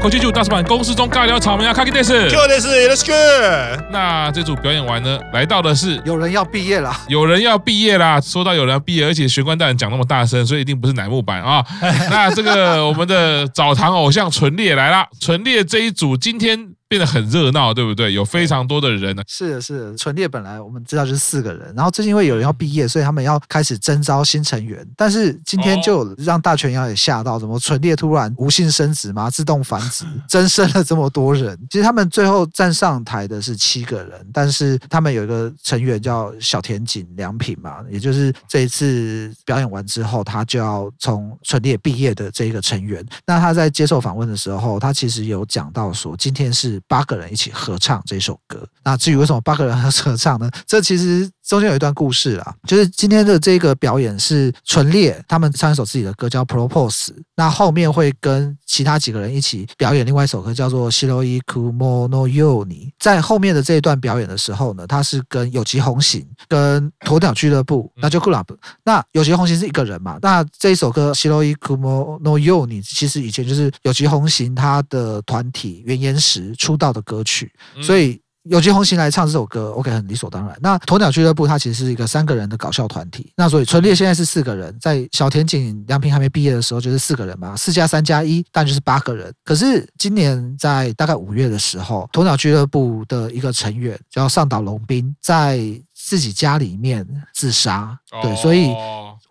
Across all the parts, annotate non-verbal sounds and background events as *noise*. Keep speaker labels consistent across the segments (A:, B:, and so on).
A: 口气就大师版公司中尬聊草莓啊，卡基电视，
B: 就电视，Let's go。
A: 那这组表演完呢，来到的是
C: 有人要毕业了，
A: 有人要毕业啦。说到有人要毕业，而且玄关大人讲那么大声，所以一定不是乃木坂啊。*laughs* 那这个我们的澡堂偶像纯烈来啦，纯烈这一组今天。变得很热闹，对不对？有非常多的人呢。
C: 是的，是的。纯烈本来我们知道就是四个人，然后最近因为有人要毕业，所以他们要开始征招新成员。但是今天就让大泉洋也吓到，怎么纯烈突然无性生殖嘛，自动繁殖，*laughs* 增生了这么多人。其实他们最后站上台的是七个人，但是他们有一个成员叫小田井良平嘛，也就是这一次表演完之后，他就要从纯烈毕业的这一个成员。那他在接受访问的时候，他其实有讲到说，今天是。八个人一起合唱这首歌。那至于为什么八个人合唱呢？这其实中间有一段故事啊，就是今天的这个表演是纯烈他们唱一首自己的歌叫《Propose》，那后面会跟其他几个人一起表演另外一首歌叫做《Shiroi Kumo no You》。在后面的这一段表演的时候呢，他是跟有吉弘行、跟鸵鸟俱乐部，那就 Club。那有吉弘行是一个人嘛？那这一首歌《Shiroi Kumo no You》其实以前就是有吉弘行他的团体原岩石出道的歌曲，所以。有吉弘行来唱这首歌，OK，很理所当然。那鸵鸟俱乐部它其实是一个三个人的搞笑团体，那所以纯烈现在是四个人，在小田井良平还没毕业的时候就是四个人嘛，四加三加一，但就是八个人。可是今年在大概五月的时候，鸵鸟俱乐部的一个成员叫上岛龙兵，在自己家里面自杀，对，所以。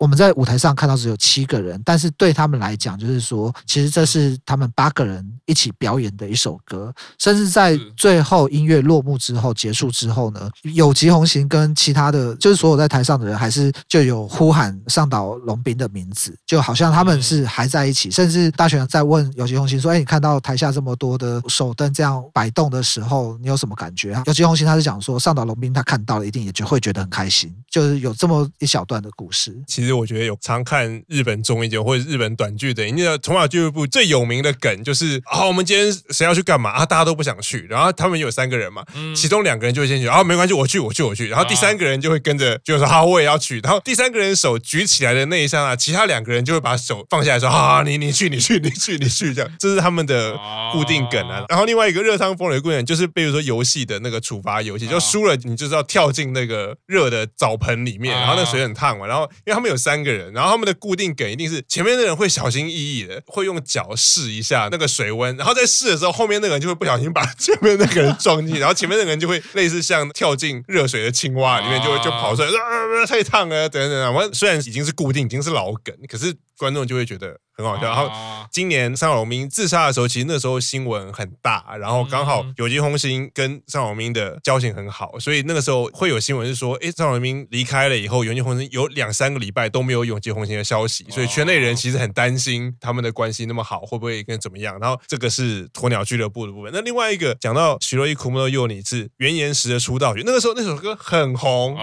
C: 我们在舞台上看到只有七个人，但是对他们来讲，就是说，其实这是他们八个人一起表演的一首歌。甚至在最后音乐落幕之后结束之后呢，有吉弘行跟其他的，就是所有在台上的人，还是就有呼喊上岛龙兵的名字，就好像他们是还在一起。甚至大泉在问有吉弘行说：“哎，你看到台下这么多的手灯这样摆动的时候，你有什么感觉啊？”有吉弘行他是讲说，上岛龙兵他看到了，一定也就会觉得很开心。就是有这么一小段的故事。
B: 其实。我觉得有常看日本综艺节目或者日本短剧的，你知道鸵鸟俱乐部最有名的梗就是啊，我们今天谁要去干嘛啊？大家都不想去，然后他们有三个人嘛，其中两个人就会先去，啊，没关系，我去，我去，我去，然后第三个人就会跟着，就是说好，我也要去，然后第三个人手举起来的那一刹那，其他两个人就会把手放下来说，啊，你你去，你去，你去，你去，这样，这是他们的固定梗啊。然后另外一个热汤风雷的固定梗就是，比如说游戏的那个处罚游戏，就输了你就是要跳进那个热的澡盆里面，然后那水很烫嘛，然后因为他们有三个人，然后他们。的固定梗一定是前面的人会小心翼翼的，会用脚试一下那个水温，然后在试的时候，后面那个人就会不小心把前面那个人撞进，然后前面那个人就会类似像跳进热水的青蛙里面，就会就跑出来，啊，太烫了，等等等。我虽然已经是固定，已经是老梗，可是观众就会觉得。很好笑。然后今年上岛龙兵自杀的时候，其实那时候新闻很大，然后刚好有吉红星跟上岛龙兵的交情很好，所以那个时候会有新闻是说，哎，上岛龙兵离开了以后，有吉红星有两三个礼拜都没有有吉红星的消息，所以圈内人其实很担心他们的关系那么好会不会跟怎么样。然后这个是鸵鸟俱乐部的部分。那另外一个讲到《Shiroi Kumo no You》是原岩石的出道曲，那个时候那首歌很红，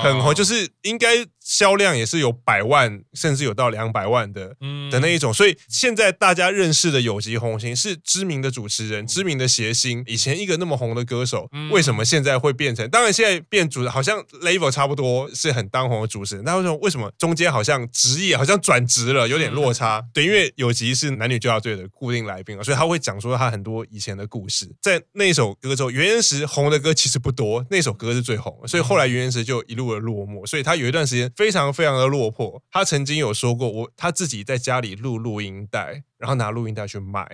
B: 很红，就是应该。销量也是有百万，甚至有到两百万的的那一种，所以现在大家认识的有吉红星是知名的主持人，知名的谐星。以前一个那么红的歌手，为什么现在会变成？当然现在变主，好像 level 差不多是很当红的主持人。那为什么为什么中间好像职业好像转职了，有点落差？对，因为有吉是男女纠察队的固定来宾啊，所以他会讲说他很多以前的故事。在那首歌之后，原岩石红的歌其实不多，那首歌是最红的，所以后来原岩石就一路的落寞，所以他有一段时间。非常非常的落魄。他曾经有说过，我他自己在家里录录音带。然后拿录音带去卖，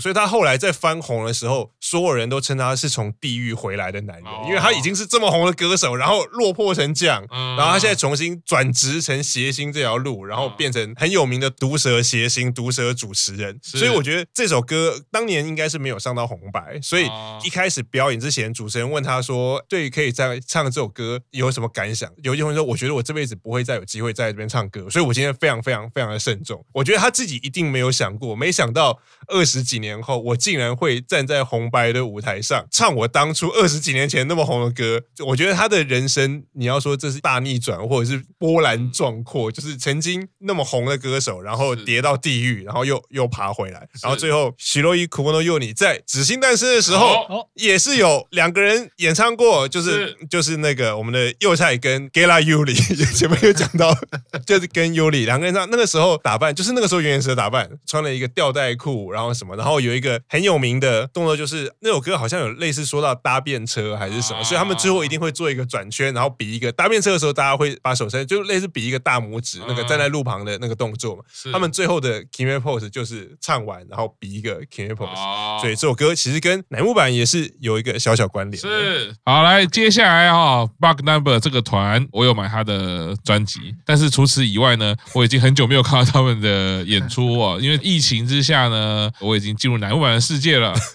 B: 所以他后来在翻红的时候，所有人都称他是从地狱回来的男人，因为他已经是这么红的歌手，然后落魄成这样，然后他现在重新转职成谐星这条路，然后变成很有名的毒舌谐星、毒舌主持人。所以我觉得这首歌当年应该是没有上到红白，所以一开始表演之前，主持人问他说：“对，可以在唱这首歌有什么感想？”有一些人说：“我觉得我这辈子不会再有机会在这边唱歌，所以我今天非常非常非常的慎重。”我觉得他自己一定没有想。我没想到二十几年后，我竟然会站在红白的舞台上唱我当初二十几年前那么红的歌。我觉得他的人生，你要说这是大逆转，或者是波澜壮阔，就是曾经那么红的歌手，然后跌到地狱，然后又又爬回来，然后最后《Shiroi Kumo no You》在紫星诞生的时候，也是有两个人演唱过，就是就是那个我们的幼菜跟 Gela Yuri *laughs* 前面有讲到，*laughs* 就是跟优里两个人唱那个时候打扮，就是那个时候原始的打扮，穿了一个吊带裤，然后什么，然后有一个很有名的动作，就是那首歌好像有类似说到搭便车还是什么，所以他们最后一定会做一个转圈，然后比一个搭便车的时候，大家会把手伸，就类似比一个大拇指那个站在路旁的那个动作嘛。他们最后的 Kimi pose 就是唱完，然后比一个 Kimi pose，所以这首歌其实跟乃木坂也是有一个小小关联。
A: 是，好，来接下来哈，Bug Number 这个团，我有买他的专辑，但是除此以外呢，我已经很久没有看到他们的演出哦，因为疫情之下呢，我已经进入南木坂的世界了，*laughs*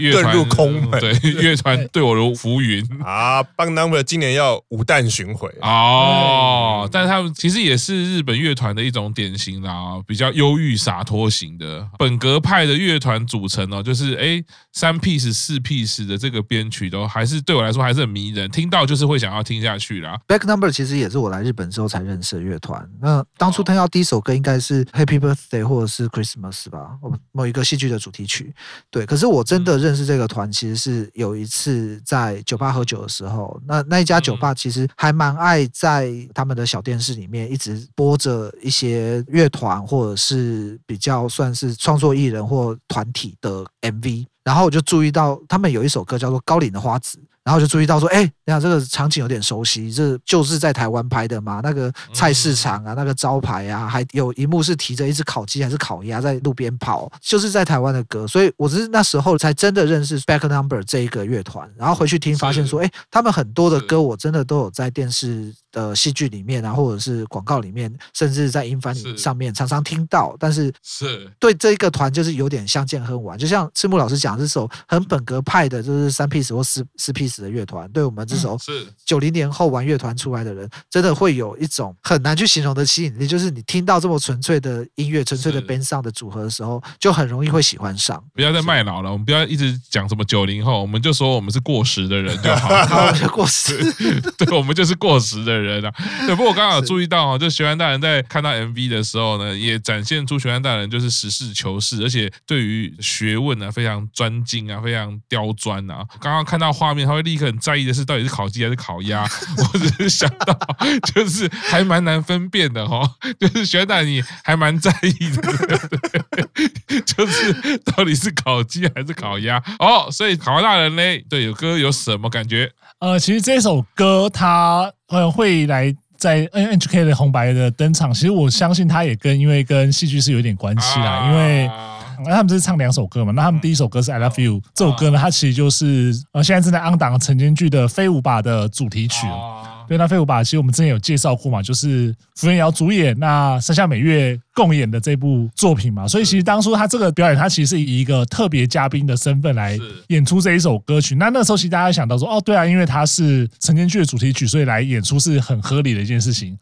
B: 遁入空门，
A: 对，乐团对我如浮云 *laughs*
B: 啊。Bang Number 今年要五弹巡回
A: 哦，但是他们其实也是日本乐团的一种典型啦，比较忧郁洒脱型的本格派的乐团组成哦，就是哎三 piece 四 piece 的这个编曲都还是对我来说还是很迷人，听到就是会想要听下去啦。
C: Back Number 其实也是我来日本之后才认识的乐团。那当初听到第一首歌应该是 Happy Birthday 或者是 Christmas 吧，某一个戏剧的主题曲。对，可是我真的认识这个团，其实是有一次在酒吧喝酒的时候，那那一家酒吧其实还蛮爱在他们的小电视里面一直播着一些乐团或者是比较算是创作艺人或团体的 MV。然后我就注意到他们有一首歌叫做《高岭的花子》，然后就注意到说，哎，你看这个场景有点熟悉，这就是在台湾拍的嘛？那个菜市场啊，那个招牌啊，还有一幕是提着一只烤鸡还是烤鸭在路边跑，就是在台湾的歌。所以我是那时候才真的认识 Back Number 这一个乐团，然后回去听发现说，哎，他们很多的歌我真的都有在电视。的戏剧里面啊，或者是广告里面，甚至在音翻上面常常听到，但是是对这一个团就是有点相见恨晚。就像赤木老师讲，这首很本格派的，就是三 piece 或四四 piece 的乐团，对我们这首是九零年后玩乐团出来的人，真的会有一种很难去形容的吸引力。就是你听到这么纯粹的音乐、纯粹的 band sound 的组合的时候，就很容易会喜欢上。
A: 不要再卖老了，我们不要一直讲什么九零后，我们就说我们是过时的人就好。*laughs*
C: 好，过时，*laughs*
A: 对，我们就是过时的人啊。对。不过我刚刚有注意到啊，就玄幻大人在看到 MV 的时候呢，也展现出玄幻大人就是实事求是，而且对于学问啊非常专精啊，非常刁钻啊。刚刚看到画面，他会立刻很在意的是到底是烤鸡还是烤鸭。*laughs* 我只是想到，就是还蛮难分辨的哈，就是玄幻大人你还蛮在意的，就是到底是烤鸡还是烤鸭。哦，所以卡哇大人呢，对有歌有什么感觉？
D: 呃，其实这首歌他呃会来。在 NHK 的红白的登场，其实我相信他也跟因为跟戏剧是有点关系啦，因为那他们这是唱两首歌嘛，那他们第一首歌是 I Love You 这首歌呢，它其实就是呃现在正在 on 档晨间剧的飞舞吧的主题曲。对，那飞舞吧其实我们之前有介绍过嘛，就是福原遥主演，那山下美月。共演的这部作品嘛，所以其实当初他这个表演，他其实是以一个特别嘉宾的身份来演出这一首歌曲。那那时候其实大家想到说，哦，对啊，因为他是晨间剧的主题曲，所以来演出是很合理的一件事情。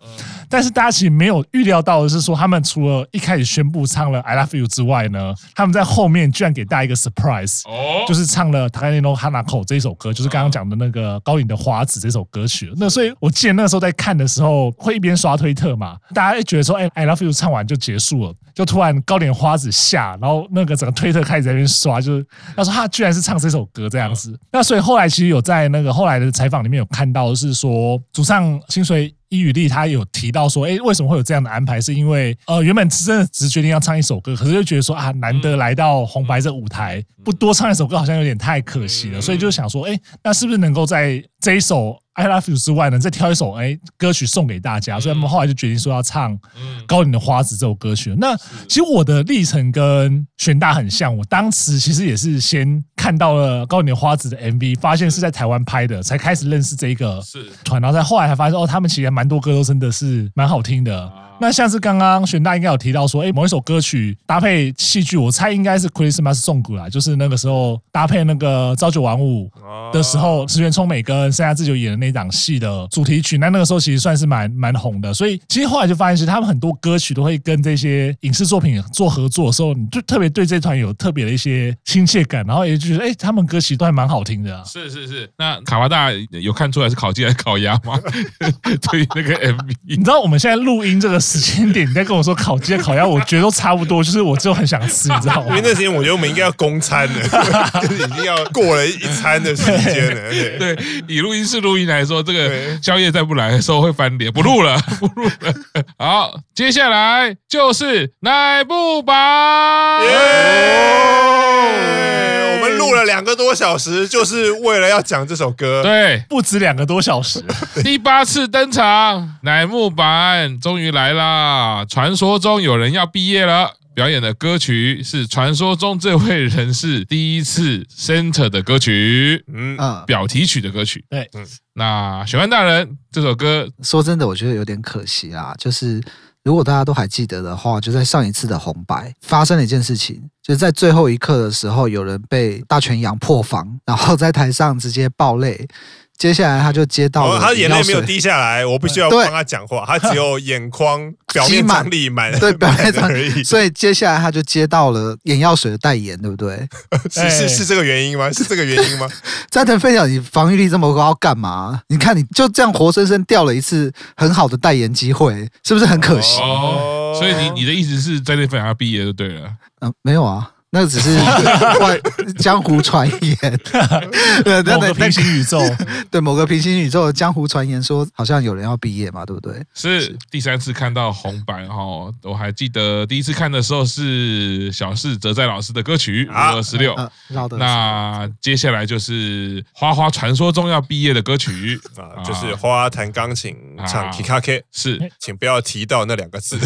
D: 但是大家其实没有预料到的是说，他们除了一开始宣布唱了《I Love You》之外呢，他们在后面居然给大家一个 surprise，就是唱了《Takane no Hanako》这一首歌，就是刚刚讲的那个高岭的花子这首歌曲。那所以我记得那个时候在看的时候，会一边刷推特嘛，大家会觉得说，哎，《I Love You》唱完就。结束了，就突然高点花子下，然后那个整个推特开始在那边刷，就是他说他居然是唱这首歌这样子。那所以后来其实有在那个后来的采访里面有看到，是说主唱清水伊羽利他有提到说，哎，为什么会有这样的安排？是因为呃原本真的只是决定要唱一首歌，可是就觉得说啊，难得来到红白这舞台，不多唱一首歌好像有点太可惜了，所以就想说，哎，那是不是能够在这一首。I Love You 之外呢，再挑一首哎歌曲送给大家，所以他们后来就决定说要唱《高岭的花子》这首歌曲。那其实我的历程跟玄大很像，我当时其实也是先看到了《高岭的花子》的 MV，发现是在台湾拍的，才开始认识这一个团，然后在后来才发现哦，他们其实蛮多歌都真的是蛮好听的。那像是刚刚玄大应该有提到说，哎，某一首歌曲搭配戏剧，我猜应该是 Christmas Song 啦，就是那个时候搭配那个朝九晚五的时候，石原聪美跟山下智久演的那档戏的主题曲。那那个时候其实算是蛮蛮红的，所以其实后来就发现，其实他们很多歌曲都会跟这些影视作品做合作的时候，你就特别对这团有特别的一些亲切感，然后也就觉得，哎，他们歌曲都还蛮好听的啊。
A: 是是是，那卡哇大有看出来是烤鸡还是烤鸭吗？*laughs* 对那个 MV，
D: 你知道我们现在录音这个。时间点，你在跟我说烤鸡、烤鸭，我觉得都差不多，就是我就很想吃，你知道吗？*laughs*
B: 因为那时间我觉得我们应该要公餐了，就 *laughs* 是已经要过了一餐的时间了。对，
A: 对，以录音室录音来说，这个宵夜再不来的时候会翻脸，不录了，不录了。好，接下来就是乃木坂。
B: 我们录了两个多小时，就是为了要讲这首歌。
A: 对，
D: 不止两个多小时，*laughs*
A: 第八次登场，乃木坂终于来啦！传说中有人要毕业了，表演的歌曲是传说中这位人士第一次 center 的歌曲，嗯，表题曲的歌曲。
D: 对，
A: 嗯，那玄关大人这首歌，
C: 说真的，我觉得有点可惜啊，就是。如果大家都还记得的话，就在上一次的红白发生了一件事情，就在最后一刻的时候，有人被大泉洋破防，然后在台上直接爆泪。接下来他就接到了、哦，
B: 他眼泪没有滴下来，我必须要帮他讲话，他只有眼眶 *laughs* 表面张力满，
C: 对，表面张力，*laughs* 所以接下来他就接到了眼药水的代言，对不对？*laughs*
B: 是是是这个原因吗？是这个原因吗？
C: 斋藤飞鸟，你防御力这么高，要干嘛？你看你就这样活生生掉了一次很好的代言机会，是不是很可惜？
A: 哦，所以你你的意思是斋藤飞鸟要毕业就对了？
C: 嗯，没有啊。那只是 *laughs* 外江湖传言，*laughs* 对
D: 某个平行宇宙，*laughs*
C: 对某个平行宇宙的江湖传言说，好像有人要毕业嘛，对不对？
A: 是第三次看到红白哈，我还记得第一次看的时候是小四哲在老师的歌曲《二十六》，那接下来就是花花传说中要毕业的歌曲。
B: 啊，就是花花弹钢琴唱 Kikake，
A: 是，
B: 请不要提到那两个字。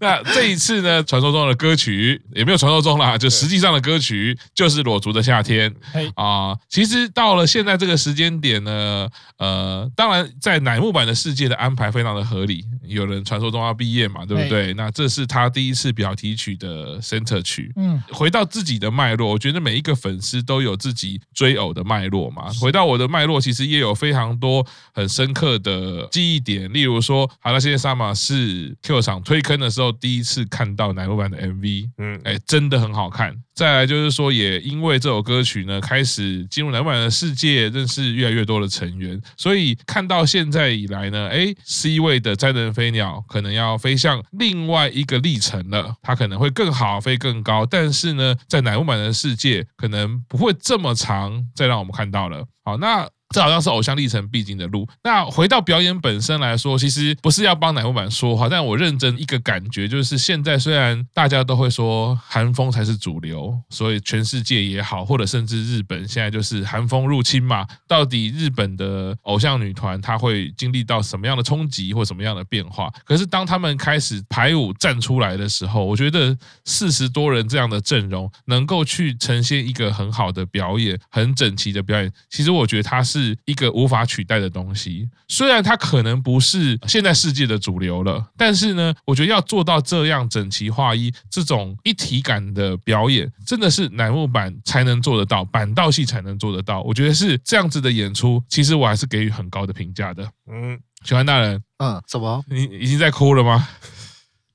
A: 那这一次呢，传说中的歌曲没有传说中啦，就实际上的歌曲就是裸足的夏天啊。其实到了现在这个时间点呢，呃，当然在乃木坂的世界的安排非常的合理。有人传说中要毕业嘛，对不对？那这是他第一次表题曲的 center 曲。嗯，回到自己的脉络，我觉得每一个粉丝都有自己追偶的脉络嘛。回到我的脉络，其实也有非常多很深刻的记忆点。例如说，好了，现在 Sama 是 Q 场推坑的时候第一次看到乃木坂的 MV。嗯，哎。真的很好看。再来就是说，也因为这首歌曲呢，开始进入乃木坂的世界，认识越来越多的成员。所以看到现在以来呢，哎，C 位的斋藤飞鸟可能要飞向另外一个历程了，它可能会更好，飞更高。但是呢，在乃木坂的世界，可能不会这么长，再让我们看到了。好，那。这好像是偶像历程必经的路。那回到表演本身来说，其实不是要帮乃木坂说话，但我认真一个感觉就是，现在虽然大家都会说韩风才是主流，所以全世界也好，或者甚至日本现在就是韩风入侵嘛。到底日本的偶像女团她会经历到什么样的冲击或什么样的变化？可是当他们开始排舞站出来的时候，我觉得四十多人这样的阵容能够去呈现一个很好的表演，很整齐的表演。其实我觉得它是。是一个无法取代的东西，虽然它可能不是现在世界的主流了，但是呢，我觉得要做到这样整齐划一、这种一体感的表演，真的是乃木坂才能做得到，板道系才能做得到。我觉得是这样子的演出，其实我还是给予很高的评价的。嗯，喜欢大人，
C: 嗯，怎么？
A: 你已经在哭了吗？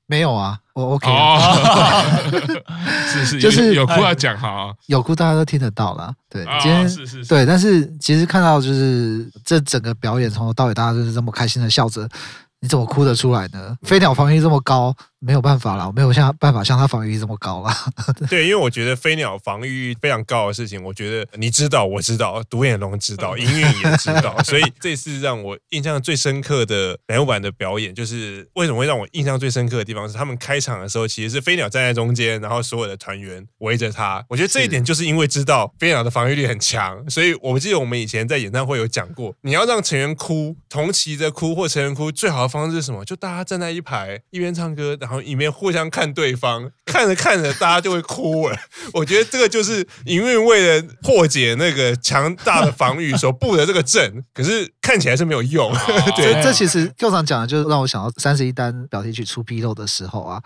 C: 没有啊，我 OK，*laughs*
A: 是是，就是有哭要讲哈，
C: 有哭大家都听得到啦，对，今天是是对，但是其实看到就是这整个表演从头到尾，大家就是这么开心的笑着，你怎么哭得出来呢？飞鸟防御这么高。没有办法了，我没有像办法像他防御力这么高了。*laughs*
B: 对，因为我觉得飞鸟防御非常高的事情，我觉得你知道，我知道，独眼龙知道，音韵也知道，*laughs* 所以这次让我印象最深刻的乃木坂的表演，就是为什么会让我印象最深刻的地方是他们开场的时候，其实是飞鸟站在中间，然后所有的团员围着他。我觉得这一点就是因为知道飞鸟的防御力很强，所以我们记得我们以前在演唱会有讲过，你要让成员哭，同期的哭或成员哭，最好的方式是什么？就大家站在一排，一边唱歌，然后一面互相看对方，*laughs* 看着看着，大家就会哭了。*laughs* 我觉得这个就是营运为了破解那个强大的防御所布的这个阵，*laughs* 可是看起来是没有用。对，
C: 这其实 Q 长讲的，就是让我想到三十一单表题曲出纰漏的时候啊。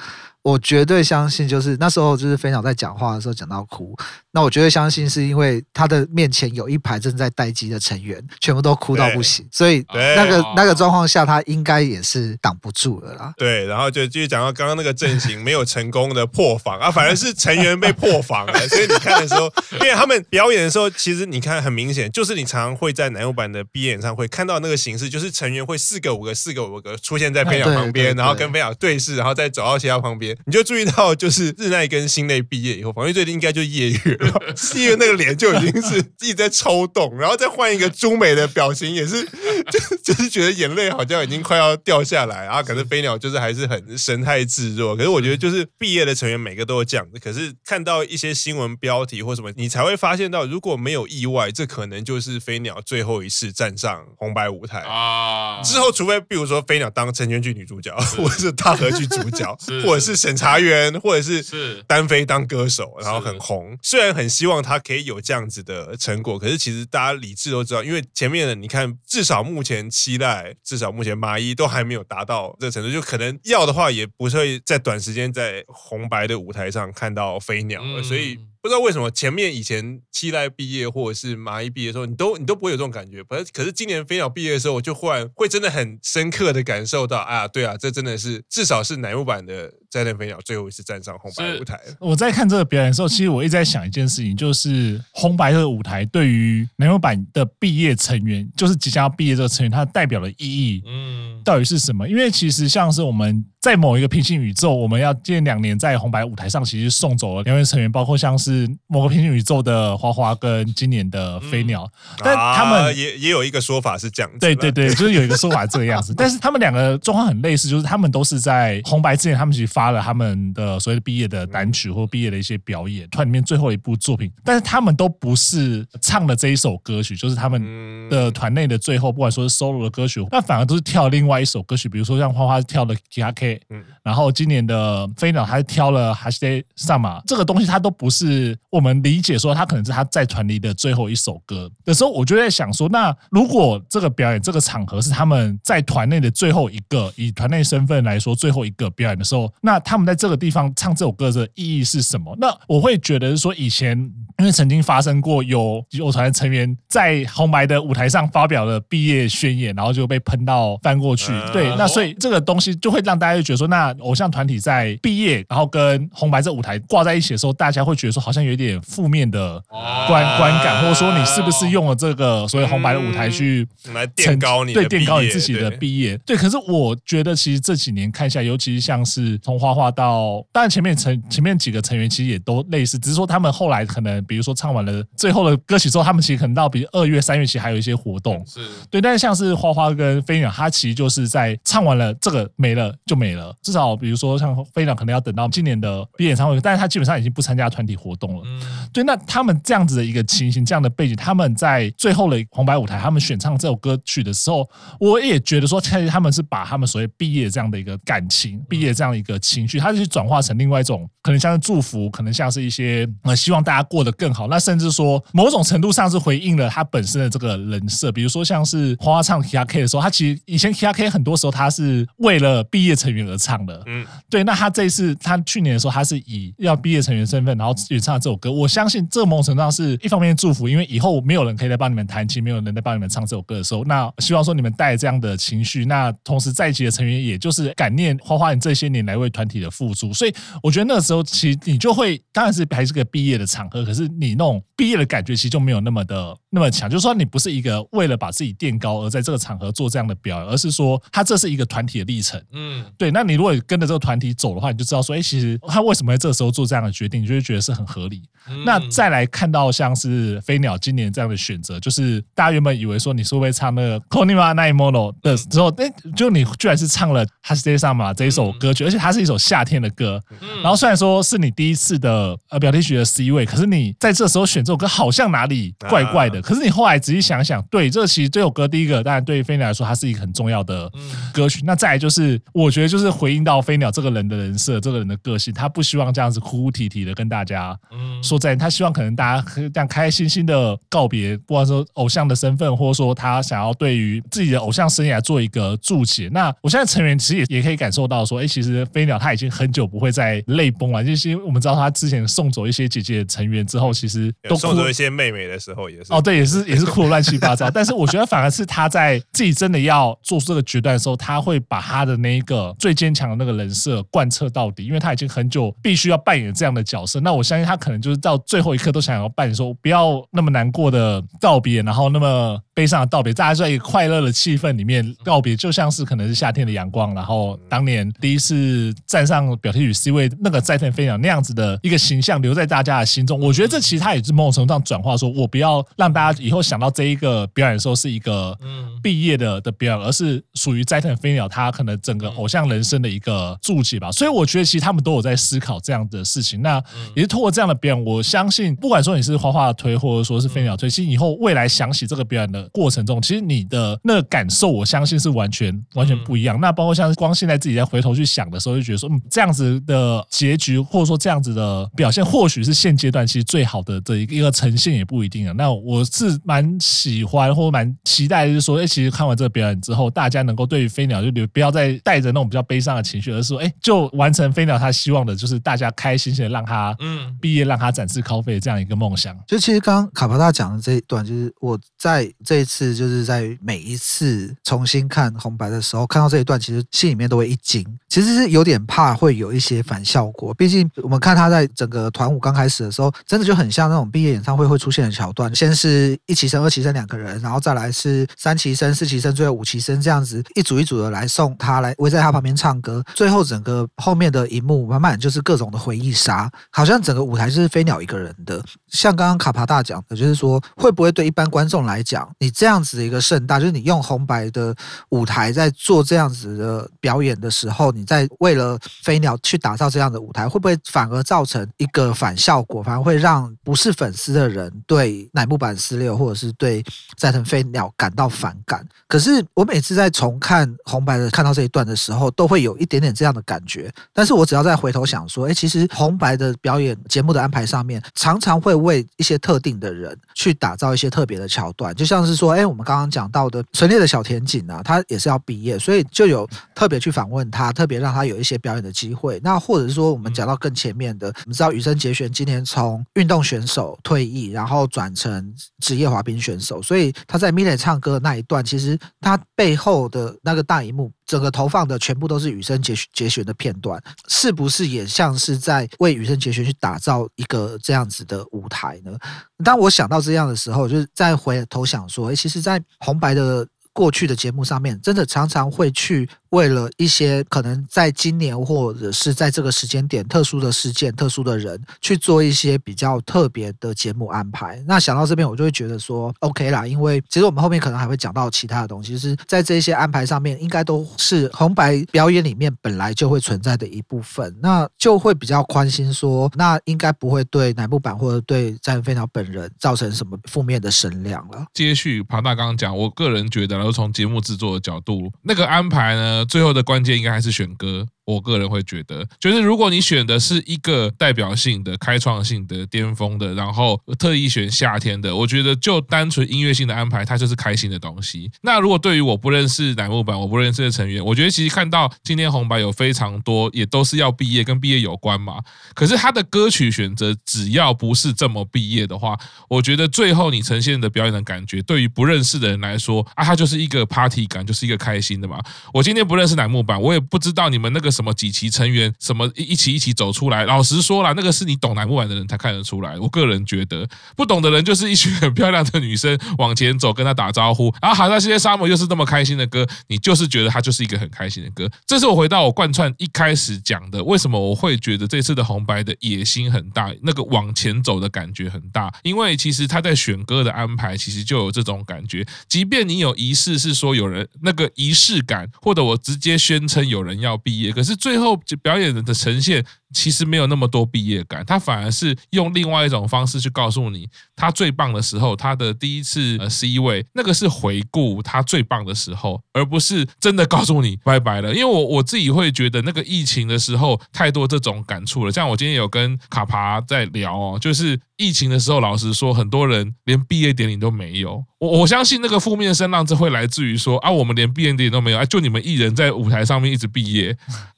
C: 我绝对相信，就是那时候就是飞鸟在讲话的时候讲到哭，那我绝对相信是因为他的面前有一排正在待机的成员，全部都哭到不行，所以那个那个状况下，他应该也是挡不住了啦。
B: 对，然后就继续讲到刚刚那个阵型没有成功的破防啊，反而是成员被破防了，所以你看的时候，因为他们表演的时候，其实你看很明显，就是你常常会在乃木坂的毕业演唱会看到那个形式，就是成员会四个五个四个五个出现在飞鸟旁边，然后跟飞鸟对视，然后再走到其他旁边。你就注意到，就是日奈跟心内毕业以后，防御最近应该就业余了，*laughs* 夜月那个脸就已经是一直在抽动，然后再换一个猪美的表情，也是就 *laughs* 就是觉得眼泪好像已经快要掉下来啊。可是飞鸟就是还是很神态自若。可是我觉得就是毕业的成员每个都有这样子，可是看到一些新闻标题或什么，你才会发现到，如果没有意外，这可能就是飞鸟最后一次站上红白舞台啊。之后，除非比如说飞鸟当成全剧女主角，或者是大河剧主角，*laughs* 或者是审查员，或者是单飞当歌手，然后很红。虽然很希望他可以有这样子的成果，可是其实大家理智都知道，因为前面的你看，至少目目前期待，至少目前麻衣都还没有达到这程度，就可能要的话，也不会在短时间在红白的舞台上看到飞鸟了，所以。不知道为什么前面以前期待毕业或者是麻衣毕业的时候，你都你都不会有这种感觉。可是可是今年飞鸟毕业的时候，我就忽然会真的很深刻的感受到，啊，对啊，这真的是至少是乃木坂的再见飞鸟最后一次站上红白舞台。
D: 我在看这个表演的时候，其实我一直在想一件事情，就是红白这个舞台对于乃木坂的毕业成员，就是即将要毕业这个成员，它代表的意义，嗯，到底是什么？因为其实像是我们。在某一个平行宇宙，我们要近两年在红白舞台上，其实送走了两位成员，包括像是某个平行宇宙的花花跟今年的飞鸟，嗯、但他们、啊、
B: 也也有一个说法是这样子，
D: 对对对，就是有一个说法这个样子。*laughs* 但是他们两个状况很类似，就是他们都是在红白之前，他们其实发了他们的所谓的毕业的单曲或毕业的一些表演，团里面最后一部作品，但是他们都不是唱了这一首歌曲，就是他们的团内的最后，不管说是 solo 的歌曲，那反而都是跳另外一首歌曲，比如说像花花跳的 K。嗯，然后今年的飞鸟还挑了 Hashide Sama 这个东西，它都不是我们理解说它可能是他在团里的最后一首歌的时候，我就在想说，那如果这个表演这个场合是他们在团内的最后一个，以团内身份来说最后一个表演的时候，那他们在这个地方唱这首歌的意义是什么？那我会觉得说，以前因为曾经发生过有有团成员在红白的舞台上发表了毕业宣言，然后就被喷到翻过去，对，那所以这个东西就会让大家就觉得说，那偶像团体在毕业，然后跟红白这舞台挂在一起的时候，大家会觉得说好像有一点负面的观观感，或者说你是不是用了这个所谓红白的舞台去
B: 来垫高你对
D: 垫高你自己的毕业？对，可是我觉得其实这几年看下来，尤其是像是从花花到，当然前面成前面几个成员其实也都类似，只是说他们后来可能比如说唱完了最后的歌曲之后，他们其实可能到比如二月三月其实还有一些活动，是对，但是像是花花跟飞鸟，他其实就是在唱完了这个没了就没了。至少比如说像飞鸟可能要等到今年的毕业演唱会，但是他基本上已经不参加团体活动了。嗯，对，那他们这样子的一个情形，这样的背景，他们在最后的红白舞台，他们选唱这首歌曲的时候，我也觉得说，其实他们是把他们所谓毕业这样的一个感情，毕业这样的一个情绪，他是去转化成另外一种，可能像是祝福，可能像是一些呃希望大家过得更好。那甚至说某种程度上是回应了他本身的这个人设，比如说像是花花唱 K R K 的时候，他其实以前 K R K 很多时候他是为了毕业成员而唱的。嗯，对，那他这一次，他去年的时候，他是以要毕业成员身份，然后演唱这首歌。我相信这个某种程度上是一方面祝福，因为以后没有人可以来帮你们弹琴，没有人来帮你们唱这首歌的时候，那希望说你们带这样的情绪。那同时在一起的成员，也就是感念花花你这些年来为团体的付出。所以我觉得那个时候，其实你就会，当然是还是个毕业的场合，可是你那种毕业的感觉，其实就没有那么的那么强。就是说，你不是一个为了把自己垫高而在这个场合做这样的表演，而是说，他这是一个团体的历程。嗯，对。那你如果跟着这个团体走的话，你就知道说，哎，其实他为什么在这个时候做这样的决定，你就会觉得是很合理。嗯、那再来看到像是飞鸟今年这样的选择，就是大家原本以为说你是会唱那个《Konniwa Naimono》的时候，哎，就你居然是唱了《Hashide Sama》这一首歌曲，而且它是一首夏天的歌。然后虽然说是你第一次的呃表弟曲的 C 位，可是你在这时候选这首歌好像哪里怪怪的。可是你后来仔细想想，对，这其实这首歌第一个当然对于飞鸟来说它是一个很重要的歌曲。那再来就是我觉得就。是回应到飞鸟这个人的人设，这个人的个性，他不希望这样子哭哭啼啼的跟大家说再见，他希望可能大家这样开开心心的告别，不管说偶像的身份，或者说他想要对于自己的偶像生涯做一个注解。那我现在成员其实也也可以感受到说，哎，其实飞鸟他已经很久不会再泪崩了，就是因为我们知道他之前送走一些姐姐成员之后，其实都
B: 送走一些妹妹的时候也是
D: 哦，对，也是也是哭的乱七八糟。但是我觉得反而是他在自己真的要做出这个决断的时候，他会把他的那一个最坚强的那个人设贯彻到底，因为他已经很久必须要扮演这样的角色。那我相信他可能就是到最后一刻都想要扮演说不要那么难过的道别，然后那么悲伤的道别，大家在一个快乐的气氛里面告别，就像是可能是夏天的阳光，然后当年第一次站上表题与 C 位那个斋藤飞鸟那样子的一个形象留在大家的心中。我觉得这其实他也是某种程度上转化，说我不要让大家以后想到这一个表演的时候是一个毕业的的表演，而是属于斋藤飞鸟他可能整个偶像人生的一个注解吧。所以我觉得其实他们都有在思考这样的事情。那也是通过这样的表演，我相信不管说你是花花推，或者说是飞鸟推，其实以后未来想起这个表演的过程中，其实你的那个感受，我相信是完全完全不一样。那包括像光现在自己在回头去想的时候，就觉得说，嗯，这样子的结局，或者说这样子的表现，或许是现阶段其实最好的这一个一个呈现，也不一定啊。那我是蛮喜欢或蛮期待，就是说，哎，其实看完这个表演之后，大家能够对于飞鸟就留不要再带着那种比较悲伤的情绪，而是说，哎，就完成飞鸟他希望的，就是大家开开心心的让他嗯毕业，让他展翅高飞这样一个梦想。
C: 就其实刚刚卡帕大讲的这一段，就是我在这一次就是在每一次重新看红白的时候，看到这一段，其实心里面都会一惊。其实是有点怕会有一些反效果，毕竟我们看他在整个团舞刚开始的时候，真的就很像那种毕业演唱会会出现的桥段，先是一期生、二期生两个人，然后再来是三期生、四期生，最后五期生这样子一组一组的来送他，来围在他旁边唱歌，最后整个后面的一幕满满就是各种的回忆杀，好像整个舞台就是飞鸟一个人的。像刚刚卡帕大讲的，就是说会不会对一般观众来讲，你这样子的一个盛大，就是你用红白的舞台在做这样子的表演的时候，你在为了飞鸟去打造这样的舞台，会不会反而造成一个反效果？反而会让不是粉丝的人对乃木坂46或者是对斋藤飞鸟感到反感？可是我每次在重看红白的看到这一段的时候，都会有一点点这样的感觉。但是我只要再回头想说，哎，其实红白的表演节目的安排上面，常常会为一些特定的人去打造一些特别的桥段，就像是说，哎，我们刚刚讲到的陈列的小田井啊，他也是要毕业，所以就有特别去访问他，特别让他有。一些表演的机会，那或者是说，我们讲到更前面的，我们知道羽生结弦今年从运动选手退役，然后转成职业滑冰选手，所以他在 milet 唱歌的那一段，其实他背后的那个大荧幕，整个投放的全部都是羽生结结弦的片段，是不是也像是在为羽生结弦去打造一个这样子的舞台呢？当我想到这样的时候，就是再回头想说，诶，其实，在红白的过去的节目上面，真的常常会去。为了一些可能在今年或者是在这个时间点特殊的事件、特殊的人去做一些比较特别的节目安排。那想到这边，我就会觉得说 OK 啦，因为其实我们后面可能还会讲到其他的东西，就是在这些安排上面，应该都是红白表演里面本来就会存在的一部分，那就会比较宽心说，那应该不会对乃木坂或者对斋藤飞鸟本人造成什么负面的声量了。
A: 接续庞大刚刚讲，我个人觉得，而从节目制作的角度，那个安排呢？最后的关键应该还是选歌。我个人会觉得，就是如果你选的是一个代表性的、开创性的、巅峰的，然后特意选夏天的，我觉得就单纯音乐性的安排，它就是开心的东西。那如果对于我不认识乃木坂、我不认识的成员，我觉得其实看到今天红白有非常多，也都是要毕业，跟毕业有关嘛。可是他的歌曲选择，只要不是这么毕业的话，我觉得最后你呈现的表演的感觉，对于不认识的人来说啊，它就是一个 party 感，就是一个开心的嘛。我今天不认识乃木坂，我也不知道你们那个。什么几期成员什么一一起一起走出来？老实说了，那个是你懂乃木坂的人才看得出来。我个人觉得，不懂的人就是一群很漂亮的女生往前走，跟他打招呼，然后好像这些沙漠又是这么开心的歌，你就是觉得它就是一个很开心的歌。这是我回到我贯穿一开始讲的，为什么我会觉得这次的红白的野心很大，那个往前走的感觉很大，因为其实他在选歌的安排，其实就有这种感觉。即便你有仪式，是说有人那个仪式感，或者我直接宣称有人要毕业，可是最后表演的呈现其实没有那么多毕业感，他反而是用另外一种方式去告诉你，他最棒的时候，他的第一次呃 C 位，那个是回顾他最棒的时候，而不是真的告诉你拜拜了。因为我我自己会觉得，那个疫情的时候太多这种感触了。像我今天有跟卡帕在聊哦，就是疫情的时候，老实说，很多人连毕业典礼都没有。我我相信那个负面声浪，这会来自于说啊，我们连毕业典礼都没有，啊，就你们艺人在舞台上面一直毕业。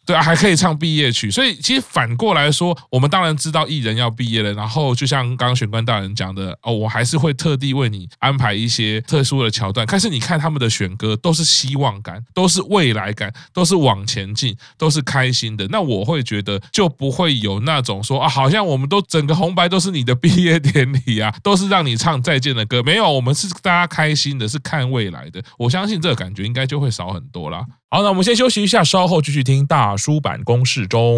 A: 对啊，还可以唱毕业曲，所以其实反过来说，我们当然知道艺人要毕业了。然后就像刚刚玄关大人讲的哦，我还是会特地为你安排一些特殊的桥段。但是你看他们的选歌，都是希望感，都是未来感，都是往前进，都是开心的。那我会觉得就不会有那种说啊，好像我们都整个红白都是你的毕业典礼啊，都是让你唱再见的歌。没有，我们是大家开心的，是看未来的。我相信这个感觉应该就会少很多啦。
E: 好，那我们先休息一下，稍后继续听大叔版公式中。